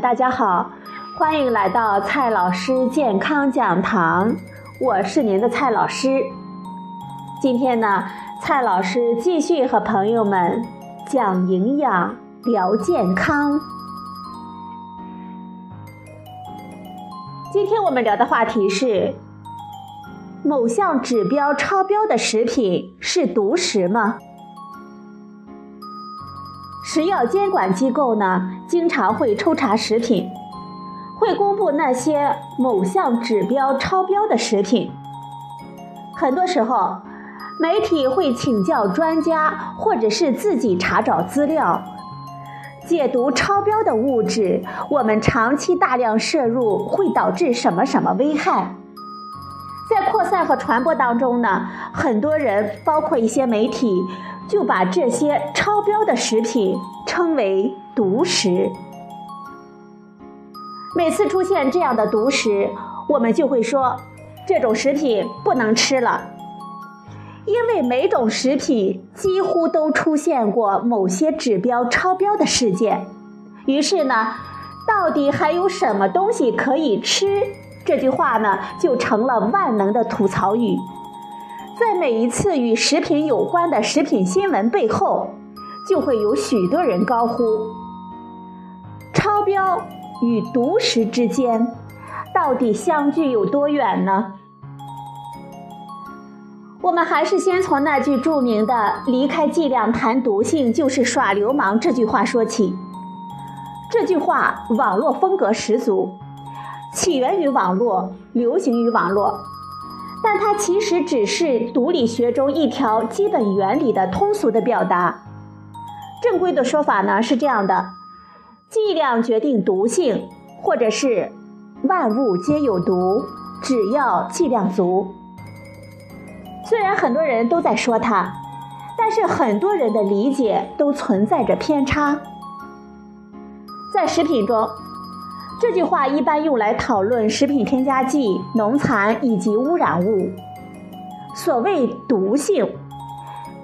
大家好，欢迎来到蔡老师健康讲堂，我是您的蔡老师。今天呢，蔡老师继续和朋友们讲营养、聊健康。今天我们聊的话题是：某项指标超标的食品是毒食吗？食药监管机构呢，经常会抽查食品，会公布那些某项指标超标的食品。很多时候，媒体会请教专家，或者是自己查找资料，解读超标的物质，我们长期大量摄入会导致什么什么危害。在扩散和传播当中呢，很多人，包括一些媒体。就把这些超标的食品称为毒食。每次出现这样的毒食，我们就会说这种食品不能吃了，因为每种食品几乎都出现过某些指标超标的事件。于是呢，到底还有什么东西可以吃？这句话呢，就成了万能的吐槽语。在每一次与食品有关的食品新闻背后，就会有许多人高呼：“超标与毒食之间，到底相距有多远呢？”我们还是先从那句著名的“离开剂量谈毒性就是耍流氓”这句话说起。这句话网络风格十足，起源于网络，流行于网络。但它其实只是毒理学中一条基本原理的通俗的表达。正规的说法呢是这样的：剂量决定毒性，或者是万物皆有毒，只要剂量足。虽然很多人都在说它，但是很多人的理解都存在着偏差。在食品中。这句话一般用来讨论食品添加剂、农残以及污染物。所谓毒性，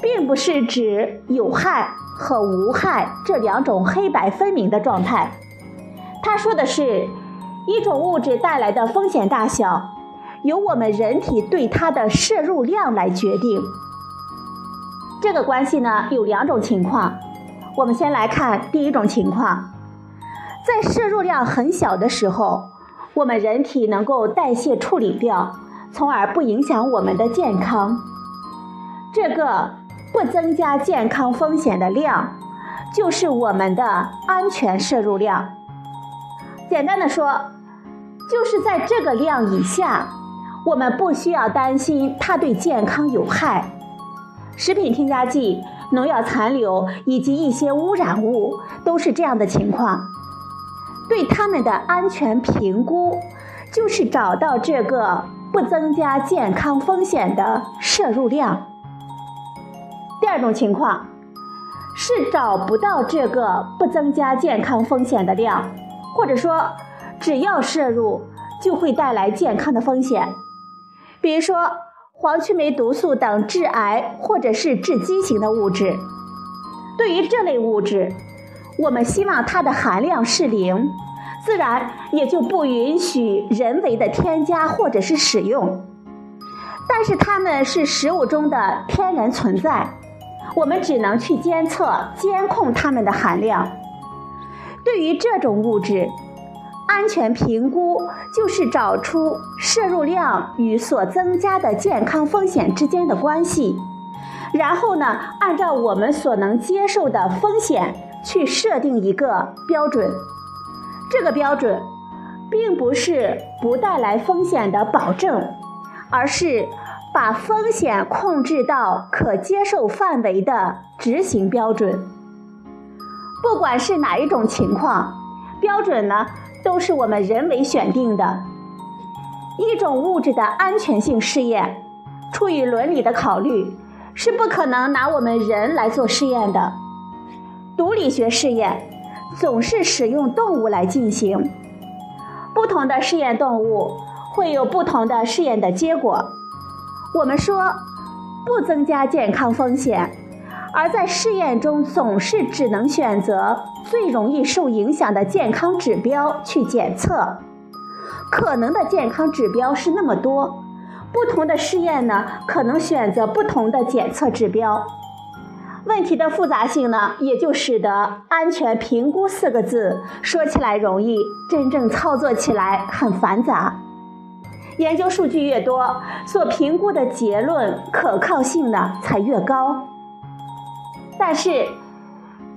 并不是指有害和无害这两种黑白分明的状态，它说的是一种物质带来的风险大小，由我们人体对它的摄入量来决定。这个关系呢有两种情况，我们先来看第一种情况。在摄入量很小的时候，我们人体能够代谢处理掉，从而不影响我们的健康。这个不增加健康风险的量，就是我们的安全摄入量。简单的说，就是在这个量以下，我们不需要担心它对健康有害。食品添加剂、农药残留以及一些污染物，都是这样的情况。对它们的安全评估，就是找到这个不增加健康风险的摄入量。第二种情况是找不到这个不增加健康风险的量，或者说只要摄入就会带来健康的风险。比如说黄曲霉毒素等致癌或者是致畸形的物质。对于这类物质，我们希望它的含量是零，自然也就不允许人为的添加或者是使用。但是它们是食物中的天然存在，我们只能去监测、监控它们的含量。对于这种物质，安全评估就是找出摄入量与所增加的健康风险之间的关系，然后呢，按照我们所能接受的风险。去设定一个标准，这个标准并不是不带来风险的保证，而是把风险控制到可接受范围的执行标准。不管是哪一种情况，标准呢都是我们人为选定的。一种物质的安全性试验，出于伦理的考虑，是不可能拿我们人来做试验的。毒理学试验总是使用动物来进行，不同的试验动物会有不同的试验的结果。我们说不增加健康风险，而在试验中总是只能选择最容易受影响的健康指标去检测。可能的健康指标是那么多，不同的试验呢，可能选择不同的检测指标。问题的复杂性呢，也就使得“安全评估”四个字说起来容易，真正操作起来很繁杂。研究数据越多，所评估的结论可靠性呢才越高。但是，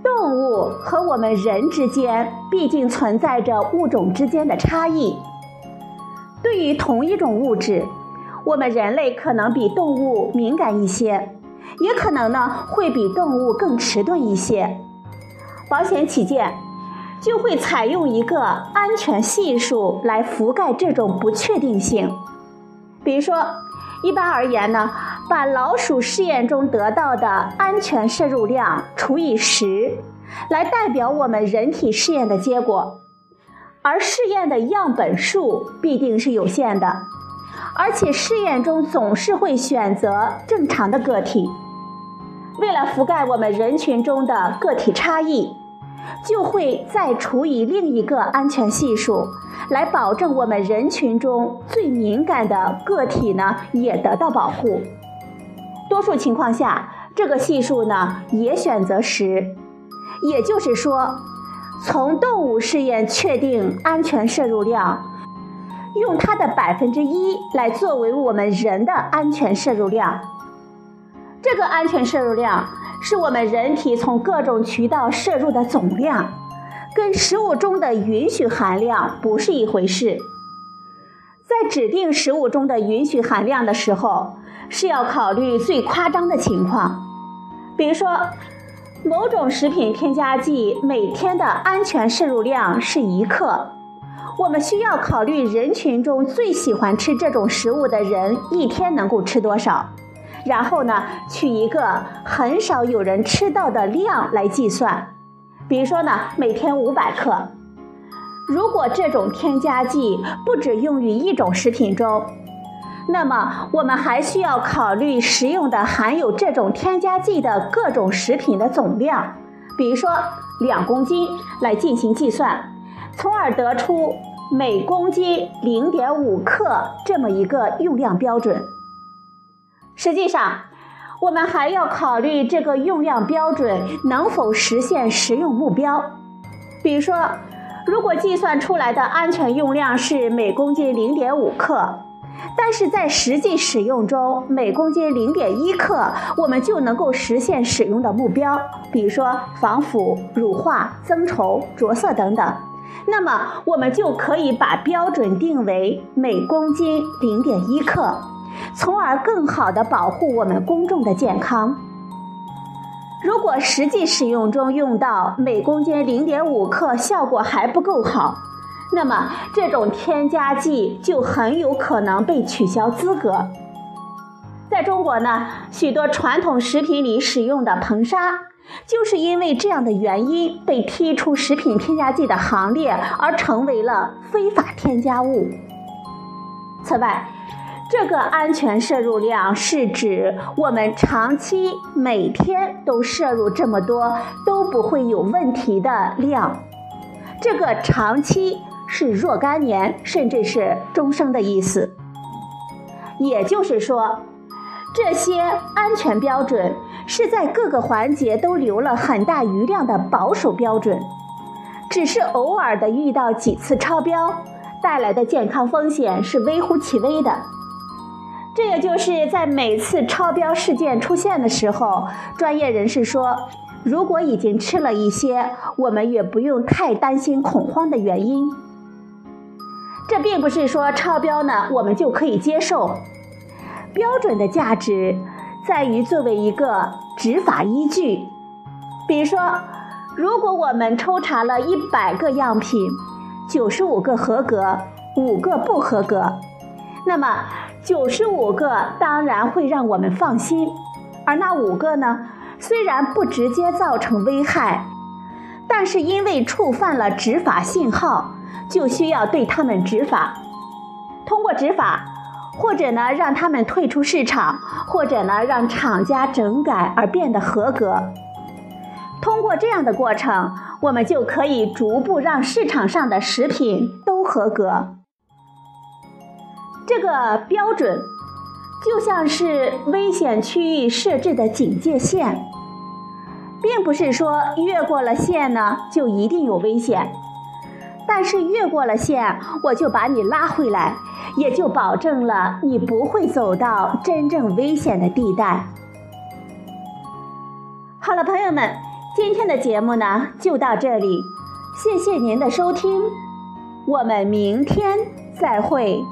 动物和我们人之间毕竟存在着物种之间的差异。对于同一种物质，我们人类可能比动物敏感一些。也可能呢会比动物更迟钝一些，保险起见，就会采用一个安全系数来覆盖这种不确定性。比如说，一般而言呢，把老鼠试验中得到的安全摄入量除以十，来代表我们人体试验的结果，而试验的样本数必定是有限的，而且试验中总是会选择正常的个体。为了覆盖我们人群中的个体差异，就会再除以另一个安全系数，来保证我们人群中最敏感的个体呢也得到保护。多数情况下，这个系数呢也选择十，也就是说，从动物试验确定安全摄入量，用它的百分之一来作为我们人的安全摄入量。这个安全摄入量是我们人体从各种渠道摄入的总量，跟食物中的允许含量不是一回事。在指定食物中的允许含量的时候，是要考虑最夸张的情况，比如说，某种食品添加剂每天的安全摄入量是一克，我们需要考虑人群中最喜欢吃这种食物的人一天能够吃多少。然后呢，取一个很少有人吃到的量来计算，比如说呢，每天五百克。如果这种添加剂不只用于一种食品中，那么我们还需要考虑食用的含有这种添加剂的各种食品的总量，比如说两公斤来进行计算，从而得出每公斤零点五克这么一个用量标准。实际上，我们还要考虑这个用量标准能否实现食用目标。比如说，如果计算出来的安全用量是每公斤零点五克，但是在实际使用中每公斤零点一克，我们就能够实现使用的目标。比如说防腐、乳化、增稠、着色等等，那么我们就可以把标准定为每公斤零点一克。从而更好地保护我们公众的健康。如果实际使用中用到每公斤零点五克效果还不够好，那么这种添加剂就很有可能被取消资格。在中国呢，许多传统食品里使用的硼砂，就是因为这样的原因被踢出食品添加剂的行列，而成为了非法添加物。此外，这个安全摄入量是指我们长期每天都摄入这么多都不会有问题的量。这个长期是若干年甚至是终生的意思。也就是说，这些安全标准是在各个环节都留了很大余量的保守标准，只是偶尔的遇到几次超标，带来的健康风险是微乎其微的。这也就是在每次超标事件出现的时候，专业人士说，如果已经吃了一些，我们也不用太担心恐慌的原因。这并不是说超标呢，我们就可以接受。标准的价值在于作为一个执法依据。比如说，如果我们抽查了一百个样品，九十五个合格，五个不合格，那么。九十五个当然会让我们放心，而那五个呢，虽然不直接造成危害，但是因为触犯了执法信号，就需要对他们执法。通过执法，或者呢让他们退出市场，或者呢让厂家整改而变得合格。通过这样的过程，我们就可以逐步让市场上的食品都合格。这个标准就像是危险区域设置的警戒线，并不是说越过了线呢就一定有危险，但是越过了线，我就把你拉回来，也就保证了你不会走到真正危险的地带。好了，朋友们，今天的节目呢就到这里，谢谢您的收听，我们明天再会。